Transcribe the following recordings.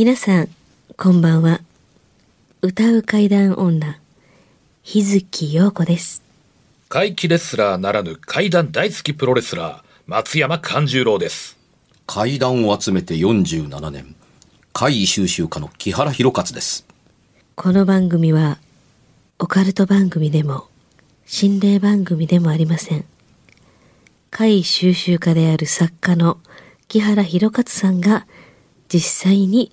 皆さん、こんばんは。歌う怪談女、日月陽子です。怪奇レスラーならぬ怪談大好きプロレスラー、松山勘十郎です。怪談を集めて47年怪異収集家の木原博勝ですこの番組は、オカルト番組でも、心霊番組でもありません。怪異収集家である作家の木原博勝さんが、実際に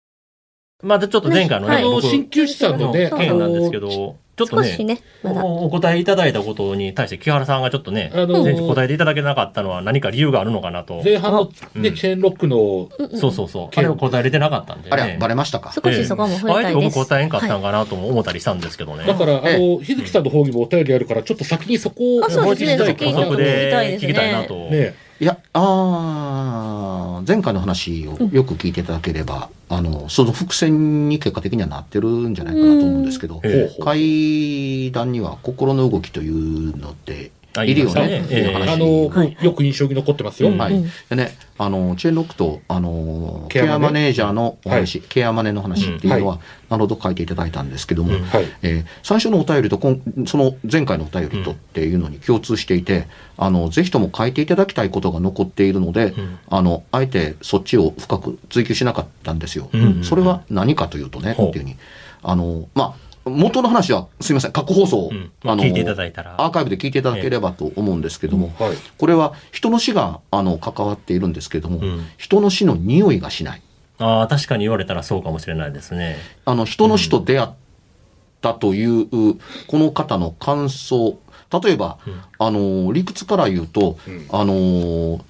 またちょっと前回のね、あの、僕鍼灸師さんのね、件なんですけど、ちょっとねねまだおお答えいただいたことに対して木原さんがちょっとね、あの前日答えていただけなかったのは何か理由があるのかなと。前半のね、うんチェーンロックの、そうそうそう。あれを答えれてなかったんで、ね。あれバレましたか？少しそこも触あえて僕れたいです。答えんかったはいんかなとも思ったりしたんですけどね。だから、あえの、日月さんの方にもお便りあるから、ちょっと先にそこを、あそうですねもう一度補足で聞きたいな聞きたいですと。ね。いやあー前回の話をよく聞いていただければ、あのその伏線に結果的にはなってるんじゃないかなと思うんですけど、うほう怪談には心の動きというのってあいるよね。ねっていう話あの、はい。よく印象に残ってますよ。うんはい。うんでね、あのチェーンロックとあのケアマネージャーのお話、ケアマネの話っていうのは、なるほど書いていただいたんですけども。えー最初のお便りとこんその前回のお便りとっていうのに共通していて、あのぜひとも書いていただきたいことが残っているので、ん。あのあえてそっちを深く追求しなかったんですよ。うん。それは何かというとね、っていうふうに。あのまあ元の話はすみません過去放送、うん。まあ聞いていただいたら。アーカイブで聞いていただければと思うんですけども、はい。これは人の死があの関わっているんですけども、うん。人の死の匂いがしない。ああ、確かに言われたらそうかもしれないですね。あの人の死と出会ったという、この方の感想。例えば、あの理屈から言うと、ん。あの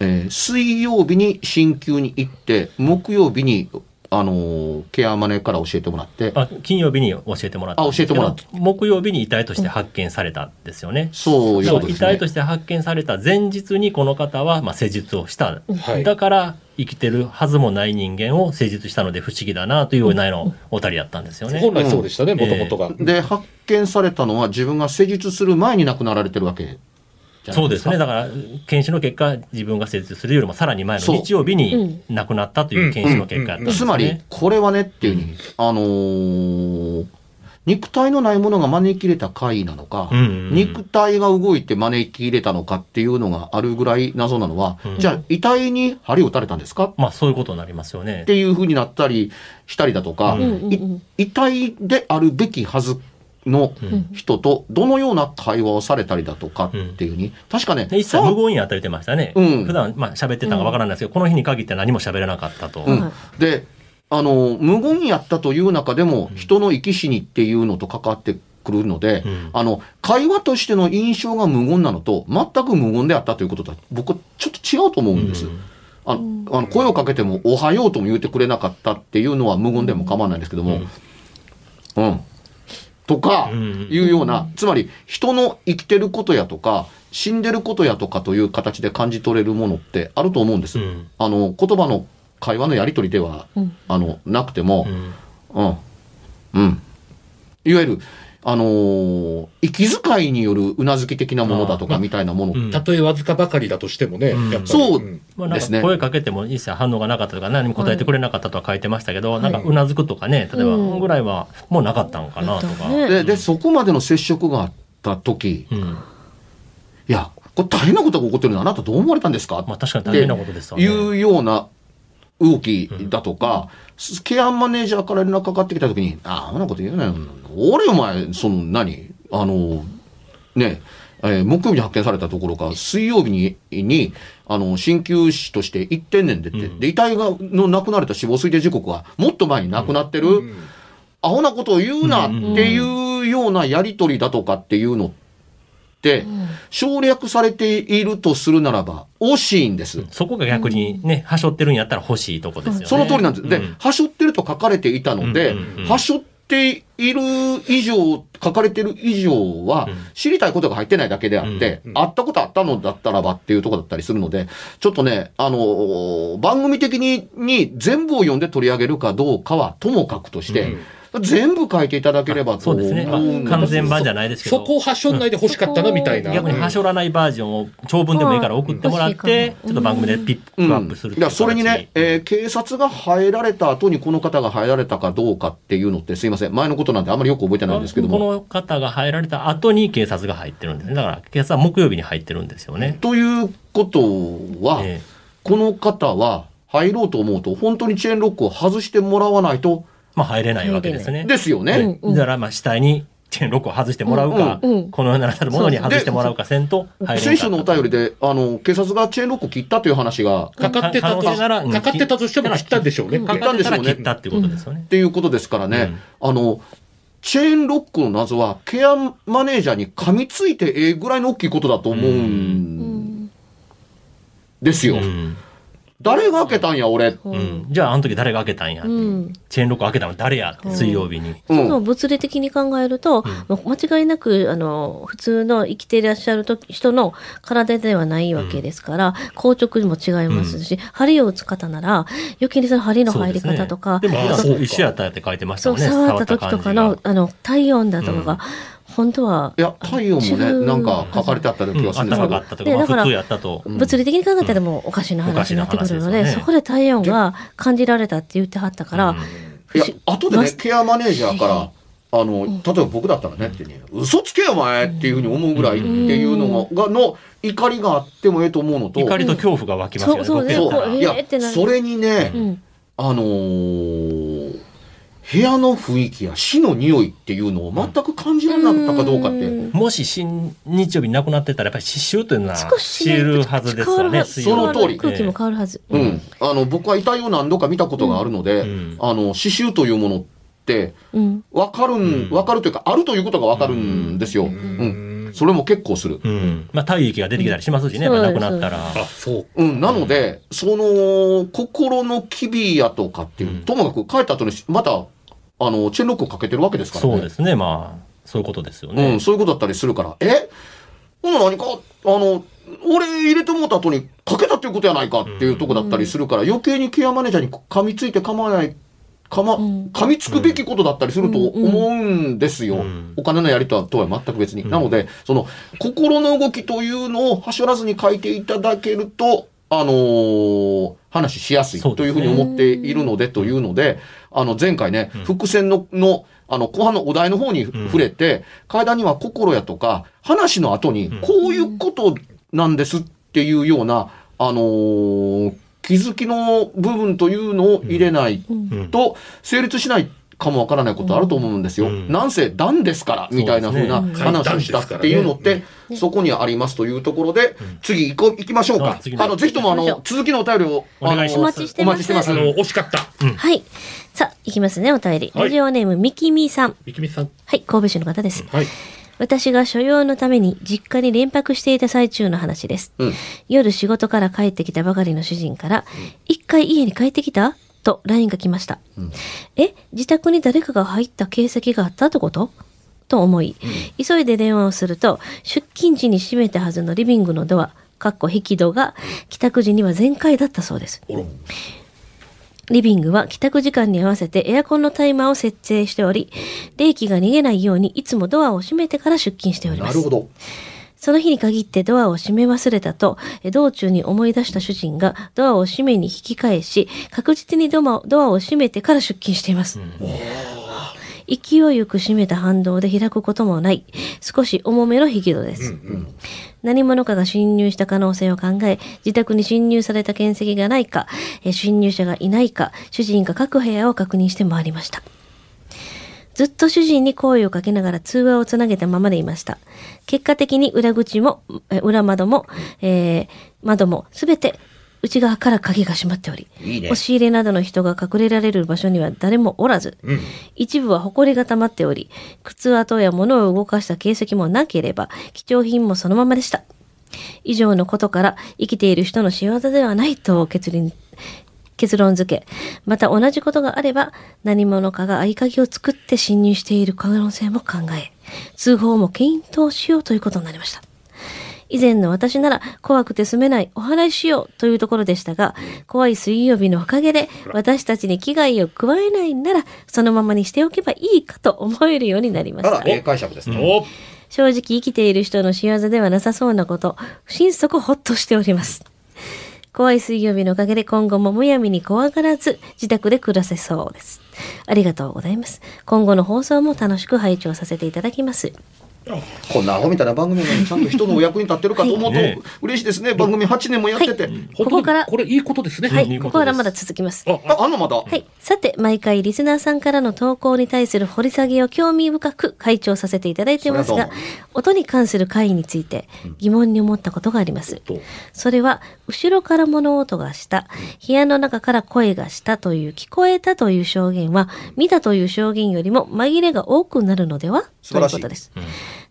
えー水曜日に鍼灸に行って木曜日にあのケアマネから教えてもらってあ金曜日に教えてもらった。あ教えてもらった木曜日に遺体として発見されたんですよね。そうだいうことですね遺体と。して発見された前日にこの方はまあ施術をした、はいだから生きてるはずもない人間を施術したので不思議だなというようなのおたりだったんですよね。本来そうでしたね、うんもともとが。で発見されたのは自分が施術する前に亡くなられてるわけじゃないそうですね。だから、検視の結果、自分が施術するよりもさらに前の日曜日に亡くなったという検視の結果。つまり、これはねっていうふうに、あのー肉体のないものが招き入れた怪異なのか、うんうんうん。肉体が動いて招き入れたのかっていうのがあるぐらい謎なのは、うん。じゃあ遺体に針を打たれたんですか？っまあ、そういうことになりますよね。ていうふうになったりしたりだとか、うんうんうん遺体であるべきはずの人とどのような会話をされたりだとかっていうふうに、確かね、で一切無言に当たれてましたね。うん。普段、まあ、喋ってたのかわからないですけど、この日に限って何も喋らなかったと。うん。はいであの無言やったという中でも、人の生き死にっていうのと関わってくるので、うん。あの会話としての印象が無言なのと全く無言であったということとは僕はちょっと違うと思うんです。うん。あのあの声をかけても「おはよう」とも言ってくれなかったっていうのは無言でも構わないんですけども、うんとかうん。いうような、つまり人の生きてることやとか死んでることやとかという形で感じ取れるものってあると思うんです。うん。あの言葉の会話のやり取りでは、うん。あのなくてもう、ん。うん、うん、いわゆるあのー息遣いによるうなずき的なものだとかみたいなもの、うん。たとえわずかばかりだとしてもね、うん。やっぱり。そう。ですね。か声かけても一切反応がなかったとか、何も答えてくれなかったとは書いてましたけど、なんかうなずくとかね、例えばうんぐらいはもうなかったのかなとか。ねででそこまでの接触があった時うん。いやこれ大変なことが起こってるのあなたどう思われたんですか、まあ確かに大変なことですわね。いうような動きだとか、ケアマネージャーから連絡かかってきたときに、ああ、あんなこと言うなよ。俺お前、その何あの、ね、えー木曜日に発見されたところか、水曜日に、に、あの、鍼灸師として行ってんねんでって、で、遺体が、の亡くなれた死亡推定時刻は、もっと前に亡くなってる、アホなことを言うなっていうようなやりとりだとかっていうのって、省略されているとするならば、惜しいんです。そこが逆にね、はしょってるんやったら欲しいとこですよね。その通りなんです。でうん、はしょってると書かれていたのでうんうんうん、はしょっている以上、書かれてる以上はうん、知りたいことが入ってないだけであってうん、あったことあったのだったらばっていうところだったりするので、ちょっとね、あの、番組的にに全部を読んで取り上げるかどうかはともかくとして、全部書いていただければと思そうですね。完全版じゃないですけど。そこをはしょんないで欲しかったなみたいな。逆にはしょらないバージョンを長文でもいいから送ってもらっうんて、ちょっと番組でピックアップするいや、それにね、えー警察が入られた後にこの方が入られたかどうかっていうのって、すいません、前のことなんであんまりよく覚えてないんですけども。この方が入られた後に警察が入ってるんですね。だから警察は木曜日に入ってるんですよね。ということは、えこの方は入ろうと思うと、本当にチェーンロックを外してもらわないと、まあ入れないわけですね。ですよね。うんだからまあ死体にチェーンロックを外してもらうか、うんうん。このようななるものに外してもらうかせんと入れんかった。先週のお便りで、あの、警察がチェーンロックを切ったという話が、かかってたと、かかってたとしても切ったんでしょうね。切ったんでしょうね。切ったっていうことですよね。っ。ていうことですからね、あの、チェーンロックの謎は、ケアマネージャーに噛みついてええぐらいの大きいことだと思うん。ですよ。うん誰が開けたんや、俺。うん。じゃああの時誰が開けたんやって、う。ん。チェーンロック開けたの誰や水曜日に。う。んその物理的に考えると、間違いなくあの普通の生きていらっしゃる時人の体ではないわけですから、硬直も違いますし、針を打つ方なら余計にその針の入り方とか、でも普あそうか段一緒やったって書いてましたそうもんね。触った時とかのあの体温だとかが、本当はいや、体温もね、なんか書かれてあったような気うん、がするんですけど。頭があっ。たとか、まあでだから普通やったと。物理的に考えたらもうおかしな話になってくるので、そこで体温が感じられたって言ってはったから、いや、後でね、まケアマネージャーから、あの、例えば僕だったらねってね、嘘つけよお前っていうふうに思うぐらいっていうのが、がの怒りがあってもええと思うのと、怒りと恐怖が湧きますよね。そうそういやそれにね、うん。あのー部屋の雰囲気や死の匂いっていうのを全く感じられなかったかどうかって、うん。もし新日曜日に亡くなってたら、やっぱり刺繍というのは知るはずですよね。水そ曜日の通り。空気も変わるはず。うん、あの僕は遺体を何度か見たことがあるので、うん。あの刺繍というものってうん。分かるん、ん。分かるというかあるということが分かるんですよ、うん。それも結構する、うん。まあ、体液が出てきたりしますしね、亡くなったら。あ、そう。うん、なので、その、心の機微やとかっていう、うん。ともかく帰った後に、また、あの、チェーンロックをかけてるわけですからね。そうですね、まあ、そういうことですようねん、。そういうことだったりするから、え？ほな何か、あの、俺入れてもうた後にかけたっていうことやないかっていうとこだったりするから、余計にケアマネージャーに噛みついて構わない、かま、うん。噛みつくべきことだったりすると思うんですよ。うん。お金のやりとはとは全く別に。なので、その、心の動きというのをはしょらずに書いていただけると、あのー話しやすいというふうに思っているので、というので、あの、前回ね、伏線の、の、あの、後半のお題の方に触れて、階段には心やとか、話の後に、こういうことなんですっていうような、あのー気づきの部分というのを入れないうん。と、成立しないかもわからないことあると思うんですよ。うんなんせ、段ですから、みたいな風なそうですね話をしたっていうのって、そこにありますというところで、次行こう、行きましょうかあ。次のぜひともあの続きのお便りを、あのお願いしますお待ちしてますお待ちしてますあ。の、惜しかった。はい。さあ、いきますね、お便り。はいラジオネーム、みきみさん。みきみさん。はい、神戸市の方です。はい。私が所用のために実家に連泊していた最中の話です。うん夜仕事から帰ってきたばかりの主人から、一回家に帰ってきたと LINE が来ました。え、自宅に誰かが入った形跡があったってこと？と思い、急いで電話をすると、出勤時に閉めたはずのリビングのドア、かっこ引き戸が帰宅時には全開だったそうです。リビングは帰宅時間に合わせてエアコンのタイマーを設定しており、冷気が逃げないようにいつもドアを閉めてから出勤しております。なるほど。その日に限ってドアを閉め忘れたと、え道中に思い出した主人がドアを閉めに引き返し、確実にドアドアを閉めてから出勤しています。勢いよく閉めた反動で開くこともない、少し重めの引き戸です。何者かが侵入した可能性を考え、自宅に侵入された形跡がないか、えー侵入者がいないか、主人が各部屋を確認して回りました。ずっと主人に声をかけながら通話をつなげたままでいました。結果的に裏口も、え裏窓も、えー窓もすべて内側から鍵が閉まっており、いいね押し入れなどの人が隠れられる場所には誰もおらず、一部は埃が溜まっており、靴跡や物を動かした形跡もなければ、貴重品もそのままでした。以上のことから生きている人の仕業ではないと結論結論付け、また同じことがあれば何者かが合鍵を作って侵入している可能性も考え、通報も検討しようということになりました。以前の私なら怖くて住めないお話ししようというところでしたが、怖い水曜日のおかげで私たちに危害を加えないならそのままにしておけばいいかと思えるようになりましたあら、。ええ解釈ですね。お正直生きている人の仕業ではなさそうなこと、心底ほっとしております。怖い水曜日のおかげで今後もむやみに怖がらず自宅で暮らせそうです。ありがとうございます。今後の放送も楽しく拝聴させていただきます。こんなアホみたいな番組なのにちゃんと人のお役に立ってるかと思うと嬉しいですね。番組8年もやってて。ここからこれいいことですね。はい、こここからまだ続きます。ああ、のまだ？はい。さて、毎回リスナーさんからの投稿に対する掘り下げを興味深く会長させていただいていますが音に関する会について疑問に思ったことがあります。とそれは、後ろから物音がした、部屋の中から声がしたという、聞こえたという証言は、見たという証言よりも紛れが多くなるのでは？ということです。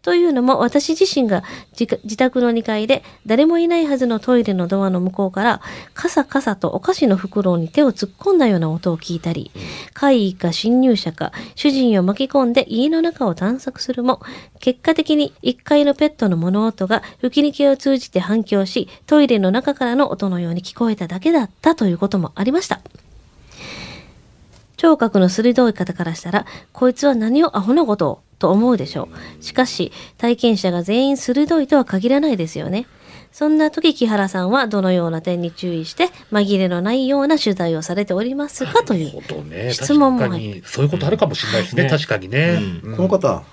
というのも、私自身が自宅の2階で、誰もいないはずのトイレのドアの向こうから、カサカサとお菓子の袋に手を突っ込んだような音を聞いたり、怪異か侵入者か、主人を巻き込んで家の中を探索するも、結果的に1階のペットの物音が吹き抜けを通じて反響し、トイレの中からの音のように聞こえただけだったということもありました。聴覚の鋭い方からしたら、こいつは何をアホなことをと思うでしょう。しかし、体験者が全員鋭いとは限らないですよね。そんな時、木原さんはどのような点に注意して、紛れのないような取材をされておりますかという。質問も確かにそういうことあるかもしれないですね。ね確かにね。うこの方、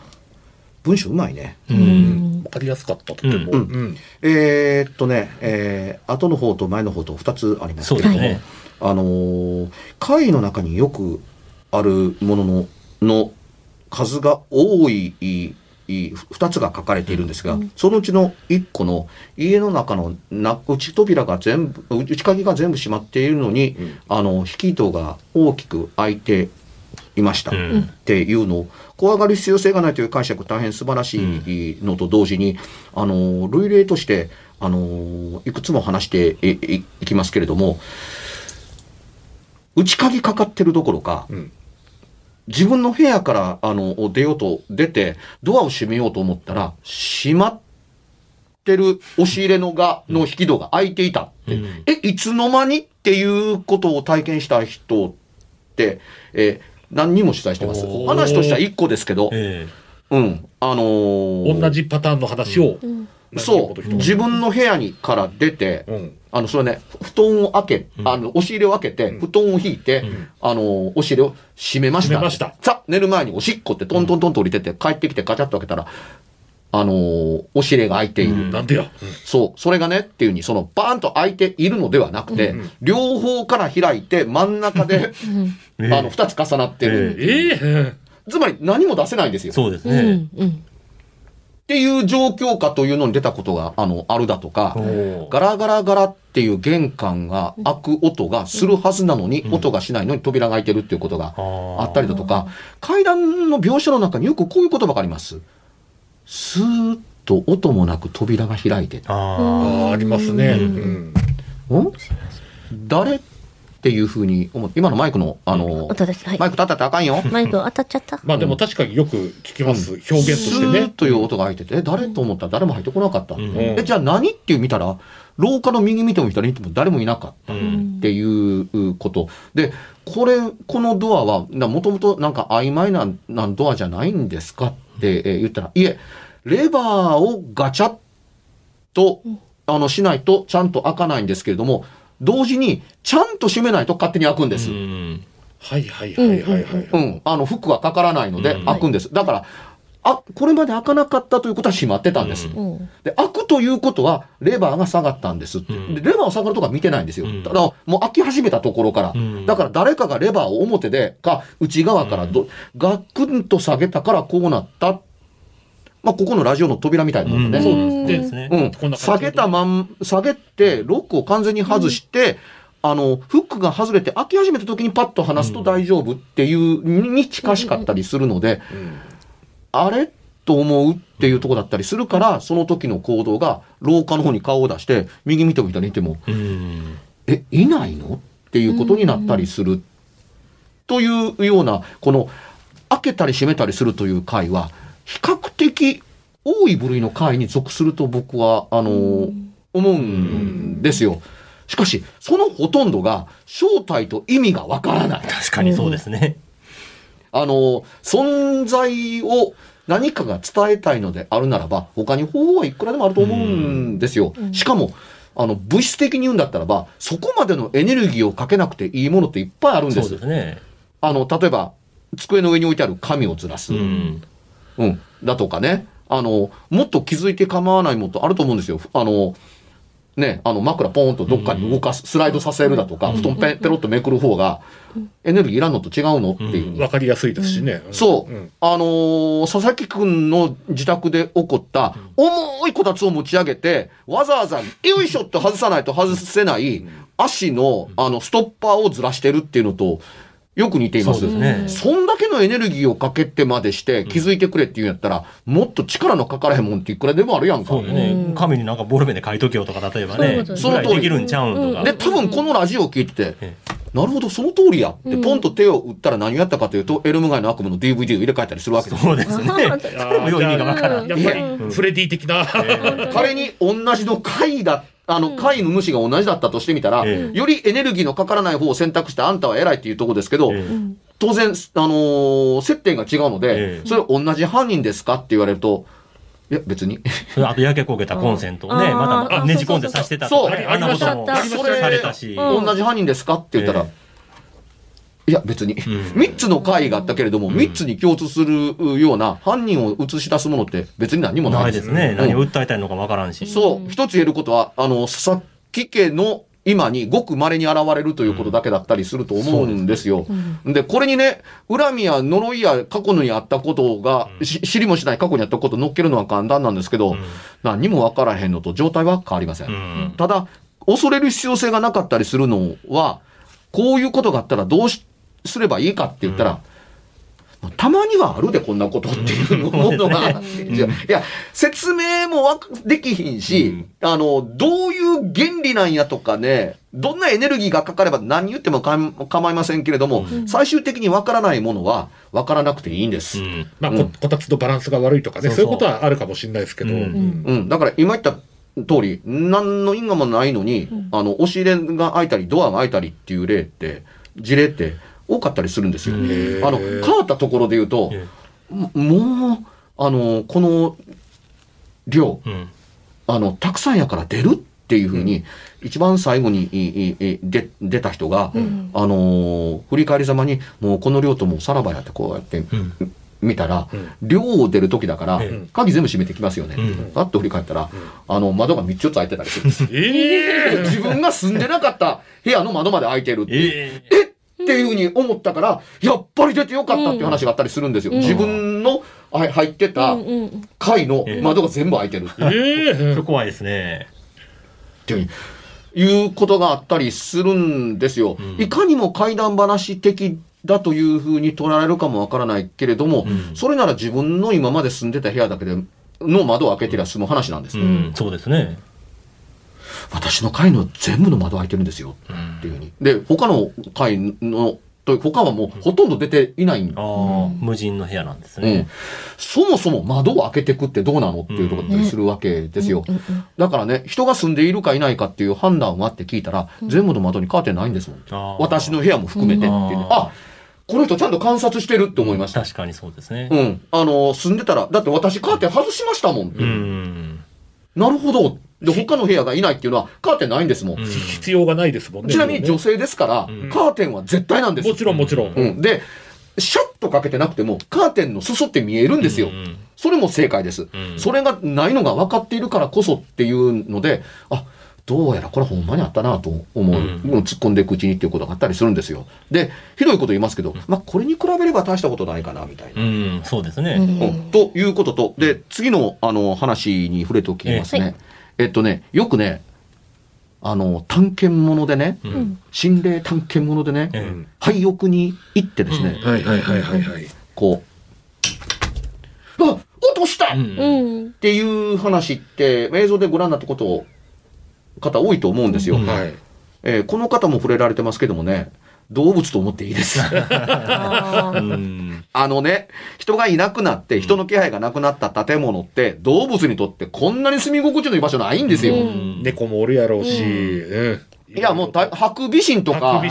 文章うまいね。ううんんわかりやすかったとても。うんうんえーっとね、えー後の方と前の方と2つありますけれども、そうですね。あのー会の中によくあるもののの数が多いいい2つが書かれているんですが、そのうちの1個の家の中のな内扉が全部内鍵が全部閉まっているのに、あの引き戸が大きく開いていました、うん。っていうのを怖がる必要性がないという解釈大変素晴らしいのと同時に、あの類例としてあのいくつも話していきますけれども内鍵かかってるどころか、うん。自分の部屋からあの出ようと出てドアを閉めようと思ったら閉まってる押し入れのがの引き戸が開いていたって、うん。えいつの間にっていうことを体験した人って、えー何人も取材してます。話としては1個ですけど、えうん。あのー同じパターンの話を。そう。自分の部屋にから出て、うん。あの、それね、布団を開け、うん。あの、押し入れを開けて、布団を引いて、ん。あの、押し入れを閉めました。閉めました。さあ、寝る前におしっこってトントントンと降りてて、帰ってきてガチャッと開けたら、あのー押し入れが開いている。うん。なんでや。そう、それがねっていうふうに、そのバーンと開いているのではなくて、両方から開いて真ん中で、えあの、二つ重なってる。ええ。つまり何も出せないんですよ。うそうですね。ん。うんっていう状況下というのに出たことが、あの、あるだとか、ガラガラガラっていう玄関が開く音がするはずなのに、音がしないのに扉が開いてるっていうことがあったりだとか、階段の描写の中によくこういう言葉があります。スーッと音もなく扉が開いて。あああ、ありますね。うん。ん誰？っていうふうに思って、今のマイクの、あの、音です。はいマ。イク立ったってあかんよ。マイク当たっちゃった。まあでも確かによく聞きます。表現としてスーッね。という音が開いてて、え、誰と思ったら誰も入ってこなかった。うんえ、じゃあ何っていう見たら、廊下の右見ても左見ても誰もいなかった。っていうこと。で、これ、このドアは、もともとなんか曖昧ななドアじゃないんですかってえー言ったら、いえ、レバーをガチャッと、あの、しないとちゃんと開かないんですけれども、同時に、ちゃんと閉めないと勝手に開くんです。うんはいはいはいはいはい。うん、あの、フックがかからないのでうん開くんです。だから、あ、これまで開かなかったということは閉まってたんです。うんうんで、開くということは、レバーが下がったんですって。うんでレバーが下がるとこは見てないんですよ。うんただ、もう開き始めたところから。うんだから誰かがレバーを表で、か、内側からど、ガクンと下げたからこうなった。まあ、ここのラジオの扉みたいなもんね。うん。そうですね。うん。下げたまん、下げて、ロックを完全に外して、あの、フックが外れて開き始めた時にパッと離すと大丈夫っていうに近しかったりするので、うん。あれと思うっていうとこだったりするから、その時の行動が廊下の方に顔を出して、右見ても左見ても、うん。え、いないの？っていうことになったりする。というような、この、開けたり閉めたりするという回は、比較的多い部類の回に属すると僕は、あの、思うんですよ。しかし、そのほとんどが正体と意味がわからない。確かにそうですね。あの、存在を何かが伝えたいのであるならば、他に方法はいくらでもあると思うんですよ。しかも、あの、物質的に言うんだったらば、そこまでのエネルギーをかけなくていいものっていっぱいあるんでそうす。ですね。あの、例えば、机の上に置いてある紙をずらす。ううん。ん。だとかね。あの、もっと気づいて構わないものとあると思うんですよ。あの、ね、あの枕ポーンとどっかに動かす、スライドさせるだとか、布団ペペロッとめくる方が、エネルギーいらんのと違うのっていうわかりやすいですしね。そう。んあのー佐々木くんの自宅で起こった、重いこたつを持ち上げて、わざわざ、よいしょって外さないと外せない、足の、あの、ストッパーをずらしてるっていうのと、よく似ています。そうですね。そんだけのエネルギーをかけてまでして気づいてくれっていうんやったら、もっと力のかからへんもんっていくらでもあるやんか。そうよね。紙になんかボールペンで書いとけよとか、例えばね。そういうことできるんちゃうんとか。で、多分このラジオを聞いててえ、なるほど、その通りやって、ポンと手を打ったら何をやったかというと、エルム街の悪夢の DVD を入れ替えたりするわけです。そうですね。あーよう意味がわからん。やっぱりフレディ的な。仮に同じの貝だ、あの、貝の主が同じだったとしてみたら、えよりエネルギーのかからない方を選択してあんたは偉いっていうところですけど、ええ当然、あのー接点が違うので、ええそれ同じ犯人ですかって言われると、いや、別に。そ れあと焼け焦げたコンセントをね、うんまたねじ込んで刺してたとかね、そうあんなこともありましたされたし。うん同じ犯人ですか？って言ったら、えいや、別に。ん3つの会があったけれども、3つに共通するような犯人を映し出すものって別に何もなで。ないいですすね。うん何を訴えたいのかわからんし。そう、一つ言えることは、あの、佐々木家の今にごく稀に現れるということだけだったりすると思うんですよ。でこれにね、恨みや呪いや過去にあったことが、し知りもしない過去にあったことを乗っけるのは簡単なんですけど、何にも分からへんのと状態は変わりません。うん。ただ、恐れる必要性がなかったりするのは、こういうことがあったらどうしすればいいかって言ったら、たまにはあるで、こんなことっていうものが。いや、説明もできひんし、あの、どういう原理なんやとかね、どんなエネルギーがかかれば何言ってもか構いませんけれども、最終的にわからないものはわからなくていいんです。うん。まあ、うん。ここたつのバランスが悪いとかね、そうそう。そういうことはあるかもしれないですけど。うん。うん。うん。だから今言った通り、何の因果もないのに、あの、押し入れが開いたり、ドアが開いたりっていう例って、事例って多かったりするんですよ。あの、変わったところで言うと、えももう、あの、この量、うん。あの、たくさんやから出るっていうふうに、一番最後にいいいで出た人が、あのー振り返りざまに、もうこの量ともうさらばやってこうやって、ん。見たら、うん。量を出る時だから、ええ。鍵全部閉めてきますよね。うん。パッと振り返ったら、あの、窓が3つ開いてたりするんですよ。ええ。自分が住んでなかった部屋の窓まで開いてるってえ。えっていうふうに思ったから、やっぱり出てよかったっていう話があったりするんですよ。自分のはい入ってた階の窓が全部開いてる怖いですね。ていういうことがあったりするんですよ。んいかにも怪談話的だというふうに捉えられるかもわからないけれども、うんそれなら自分の今まで住んでた部屋だけでの窓を開けてりゃ済む話なんです。うん、そうですね。私の階の全部の窓開いてるんですよ。っていうふうに。で、他の階の、と他はもうほとんど出ていないんああ、無人の部屋なんですうんね。そもそも窓を開けてくってどうなのっていうところだったりするわけですよ。だからね、人が住んでいるかいないかっていう判断はって聞いたら、全部の窓にカーテンないんですもん。私の部屋も含めてっていうねうんあ、この人ちゃんと観察してるって思いました。確かにそうですねう。ん。あの、住んでたら、だって私カーテン外しましたもんって。うん。なるほどっで、他の部屋がいないっていうのは、カーテンないんですもん。必要がないですもんね。ちなみに女性ですから、カーテンは絶対なんです。もちろんもちろん。うん。で、シャッとかけてなくても、カーテンの裾って見えるんですよ。うんそれも正解です、それがないのが分かっているからこそっていうので、あ、どうやらこれほんまにあったなと思う、うんもう突っ込んでいくうちにっていうことがあったりするんですよ。で、ひどいこと言いますけど、まあこれに比べれば大したことないかな、みたいな。うん、そうですね。うんということと、で、次のあの話に触れておきますね。えっとね、よくね、あの、探検物でね、うん心霊探検物でね、え廃屋に行ってですね、はいはいはいはいはい。こう、あ落とした、えうんうん。っていう話って映像でご覧になったこと方多いと思うんですよ、うんはい。えーこの方も触れられてますけどもね動物と思っていいです。あのね人がいなくなって人の気配がなくなった建物って動物にとってこんなに住み心地のいい場所ないんですよ、うん。猫もおるやろうし、うん。いやもうたハクビシンとかアアル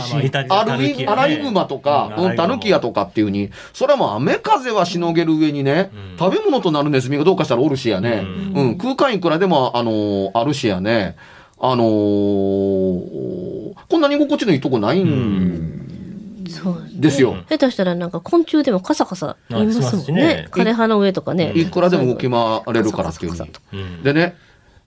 イアライグマとか、うん。うんタヌキヤとかっていうに、それはもう雨風はしのげる上にね、うん。食べ物となるネズミがどうかしたらおるしやね、ううん、空間いくらでも、あのーあるしやね、あのーこんなに居心地のいいとこないんですねですよ。下手したらなんか昆虫でもカサカサ言いますもんね。枯葉の上とかね。いくらでも動き回れるからっていうでね、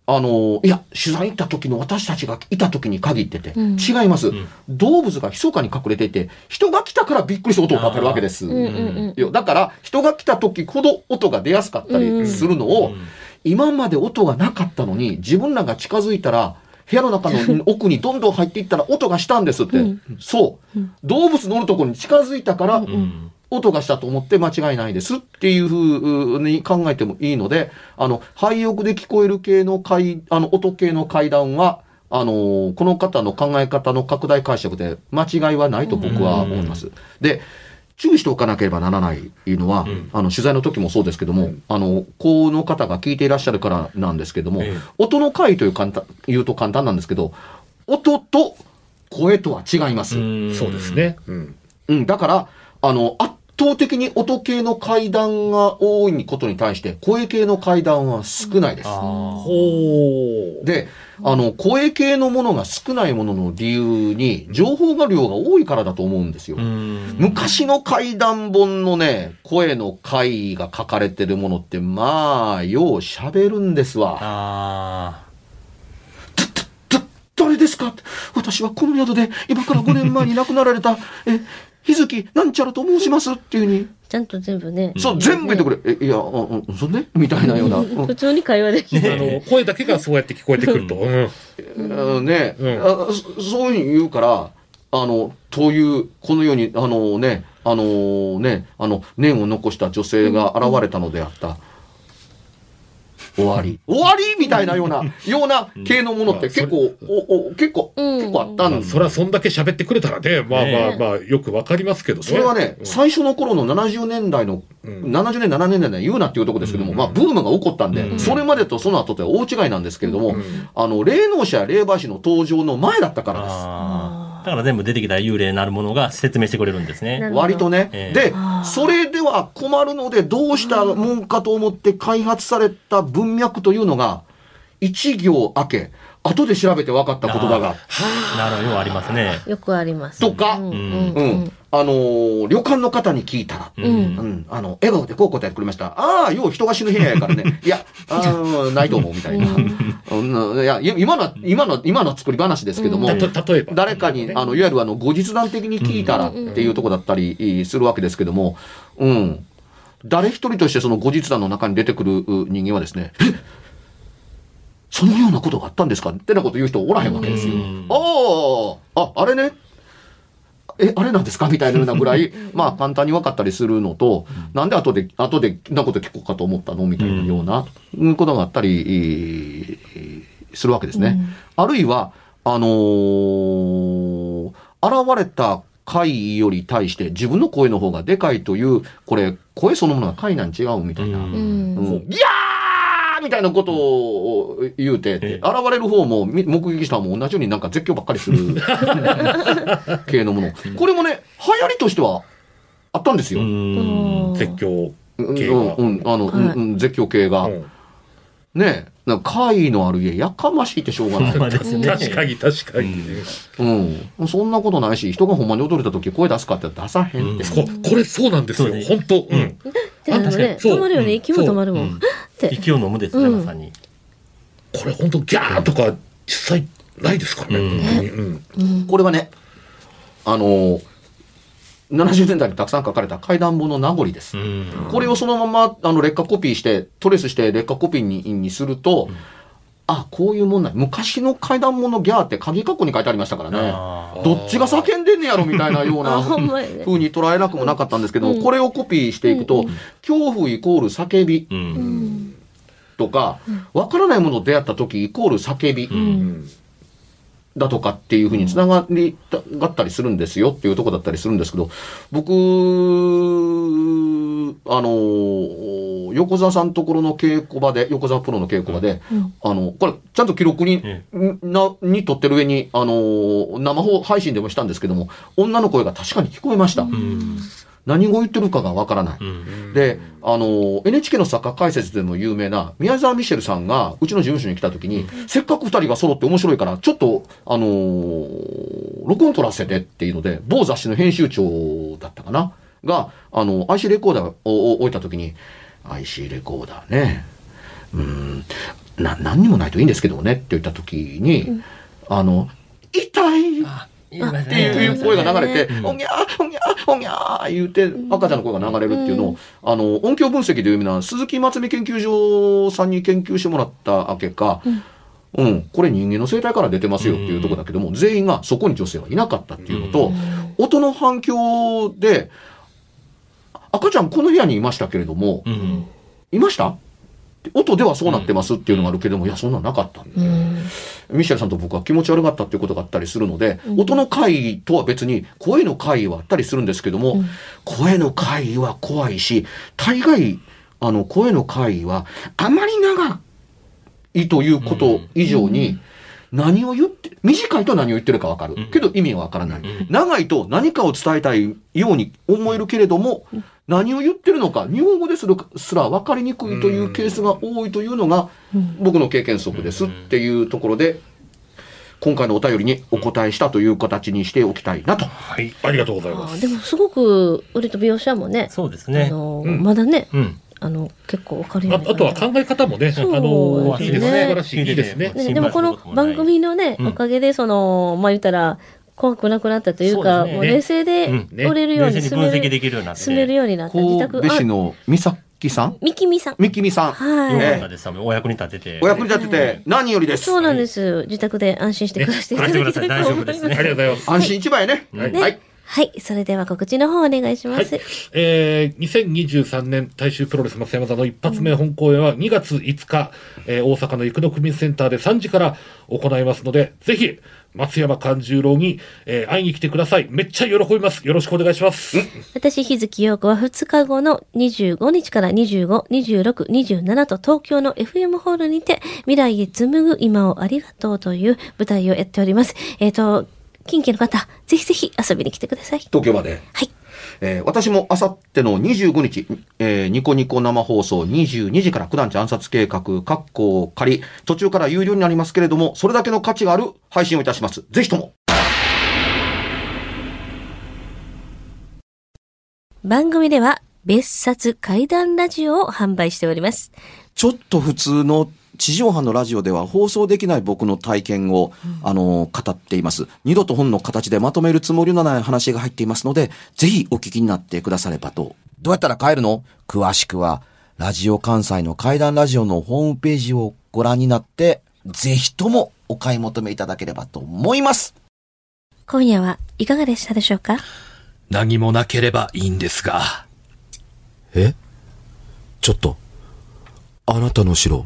あのーいや、取材行った時の私たちがいた時に限ってて、うん。違います、ん。動物が密かに隠れていて、人が来たからびっくりして音を立てるわけです。だから、人が来た時ほど音が出やすかったりするのを、うん。今まで音がなかったのに、自分らが近づいたら、部屋の中の奥にどんどん入っていったら音がしたんですって。うん。そう、動物のおるところに近づいたから、うん。音がしたと思って間違いないですっていうふうに考えてもいいので、あの、廃屋で聞こえる系の階、あの、音系の階段は、あのこの方の考え方の拡大解釈で間違いはないと僕は思います。で、注意しておかなければならないのは、んあの、取材の時もそうですけども、あの、この方が聞いていらっしゃるからなんですけども、ええ音の回という簡単、言うと簡単なんですけど、音と声とは違います。んそうです。ね。うん。うん、だから、あの、圧倒的に音系の階段が多いことに対して、声系の階段は少ないです。あほう。で、あの、声系のものが少ないものの理由に、情報が量が多いからだと思うんですよ。昔の怪談本のね、声の回が書かれてるものって、まあ、よう喋るんですわ。誰ですか？私はこの宿で、今から5年前に亡くなられた、え、日月なんちゃらと申しますっていうふうに、ちゃんと全部ね。そう、全部言ってくれ。え、いや、うんうん、そんね？みたいなような。う ん普通に会話できる。あの、声だけがそうやって聞こえてくると。うん。うんね、うんあそそういうふうに言うから、あの、という、このように、あのね、あのね、あの、念を残した女性が現れたのであった。終わり。終わりみたいなような、ような系のものって結構、おお結構、うん。結構あったんまあ、それはそんだけ喋ってくれたらね、まあまあまあ、よくわかりますけどね。それはね、うん。最初の頃の70年代の、うん。70年、7年代の言うなっていうところですけども、まあ、ブームが起こったんで、うん。それまでとその後では大違いなんですけれども、うん。あの、霊能者や霊媒師の登場の前だったからです。だから全部出てきた幽霊なるものが説明してくれるんですね。割とね。ええでそれでは困るので、どうしたもんかと思って開発された文脈というのが、一行明け、後で調べて分かった言葉が、なるほど、ありますね。よくあります。とかうん。あのー旅館の方に聞いたら、ううんうん、あの、笑顔でこう答えてくれました。ああ、よう人が死ぬ部屋やからね。いや、あーないと思うみたいな。うん、いや、い今の、今の、今の作り話ですけども、例えば。誰かに、あの、いわゆるあの、後日談的に聞いたらっていうとこだったりするわけですけども、うん。誰一人としてその後日談の中に出てくるう人間はですね、えそのようなことがあったんですか？ってなこと言う人おらへんわけですよ。うん。ああ、あ、あれね？え、あれなんですか？みたいなぐらい、まあ簡単に分かったりするのと、なんで後で、後でなこと聞こうかと思ったの？みたいなような、うんことがあったり、えーするわけですね。あるいは、あのー現れた回より対して自分の声の方がでかいという、これ、声そのものが回なん違うみたいな。ううんうんん、ギャーみたいなことを言うて、え現れる方もみ目撃した方も同じようになんか絶叫ばっかりする 系のもの。これもね、流行りとしてはあったんですよ。うん絶叫うん、系が。うん、うんあの、うんはいうん絶叫系が。うんねなんか怪異のある家、やかましいってしょうがない。まあですね。確かに確かにね。うん。そんなことないし、人がほんまに踊れた時声出すかって出さへんって。ここれそうなんですよ。ね本当。うん。でもね、そう止まるよね。息も止まるもうんん。って。息を飲むですね、まさに。これ本当ギャーとか実際ないですからね。うんうん。これはね、あのー、70年代にたくさん書かれた怪談本の名残です。うん。これをそのままあの劣化コピーして、トレースして劣化コピーににすると、あ、こういうもんなん昔の怪談物ギャーって鍵括弧に書いてありましたからね。どっちが叫んでんねやろみたいなよう あ、な。風に捉えなくもなかったんですけど、うんこれをコピーしていくと、恐怖イコール叫びう。うんん。とか、わからないものと出会った時イコール叫びうん。だとかっていうふうにつながりたがったりするんですよっていうとこだったりするんですけど、僕、あの、横澤さんところの稽古場で、横澤プロの稽古場で、うん。あの、これ、ちゃんと記録に、え。な、に撮ってる上に、あの、生放配信でもしたんですけども、女の声が確かに聞こえました。うん。何語言ってるかがわからない。うん。で、あの、NHK の作家解説でも有名な宮沢ミシェルさんがうちの事務所に来た時に、せっかく二人が揃って面白いから、ちょっと、あのー録音取らせてっていうので、某雑誌の編集長だったかな？が、あの、IC レコーダーを置いた時に、IC レコーダーね、うーん、な、何にもないといいんですけどもねって言った時に、あの、痛い。あっていう声が流れて、うん。おぎゃー、おぎゃー、おぎゃー言うて、赤ちゃんの声が流れるっていうの。を、あの、音響分析で有名な鈴木松美研究所さんに研究してもらった結果、うん、これ人間の生態から出てますよっていうところだけども、全員がそこに女性はいなかったっていうのと、音の反響で、赤ちゃんこの部屋にいましたけれども、うん。いました？音ではそうなってますっていうのがあるけども、いや、そんなんなかったんで。うん。ミシェルさんと僕は気持ち悪かったっていうことがあったりするので、うん。音の怪異とは別に声の怪異はあったりするんですけども、うん。声の怪異は怖いし、大概、あの、声の怪異はあまり長いということ以上に、何を言って、短いと何を言ってるかわかる。うん。けど意味はわからない。うん。長いと何かを伝えたいように思えるけれども、何を言ってるのか、日本語でするすら分かりにくいというケースが多いというのが、僕の経験則ですっていうところで、今回のお便りにお答えしたという形にしておきたいなと。はい。ありがとうございまあす。でもすごく俺と描写もね、あそうですね。の、うんまだね、うん。あの結構わかるあようにあとは考え方もね、あそうの、ですねいいですね。素晴らしい。ですね。ね、でもこの番組のね、うんおかげでそのまあ言ったら怖くなくなったというかそうねもう冷静でうんねおれるように冷静に分析で進めるきるようになって。進めるようになった自宅神戸市あの美咲さん？みきみさんみきみさん。よはいかったです。お役に立てて。お役に立てて何よりです。そうなんです自宅で安心して暮らしていただきたいと思いますありがとうございます。安心一番やね。はいはい。はいそれでは告知の方お願いしまはいす、。えー、2023年大衆プロレス松山座の一発目本公演は2月5日、えー大阪の生野区民センターで3時から行いますので、ぜひ、松山勘十郎に、えー会いに来てください。めっちゃ喜びます。よろしくお願いします。私、日月陽子は2日後の25日から25、26、27と東京の FM ホールにて未来へ紡ぐ今をありがとうという舞台をやっております。えっ、と、近畿の方、ぜひぜひ遊びに来てください。東京まで。はい。えー私もあさっての25日、えーニコニコ生放送22時から九段地暗殺計画、カッコを借り、途中から有料になりますけれども、それだけの価値がある配信をいたします。ぜひとも。番組では別冊怪談ラジオを販売しております。ちょっと普通の地上波のラジオでは放送できない僕の体験を、あの、語っています。二度と本の形でまとめるつもりのない話が入っていますので、ぜひお聞きになってくださればと。どうやったら帰るの？詳しくは、ラジオ関西の怪談ラジオのホームページをご覧になって、ぜひともお買い求めいただければと思います。今夜はいかがでしたでしょうか？何もなければいいんですが。え？ちょっと、あなたの城、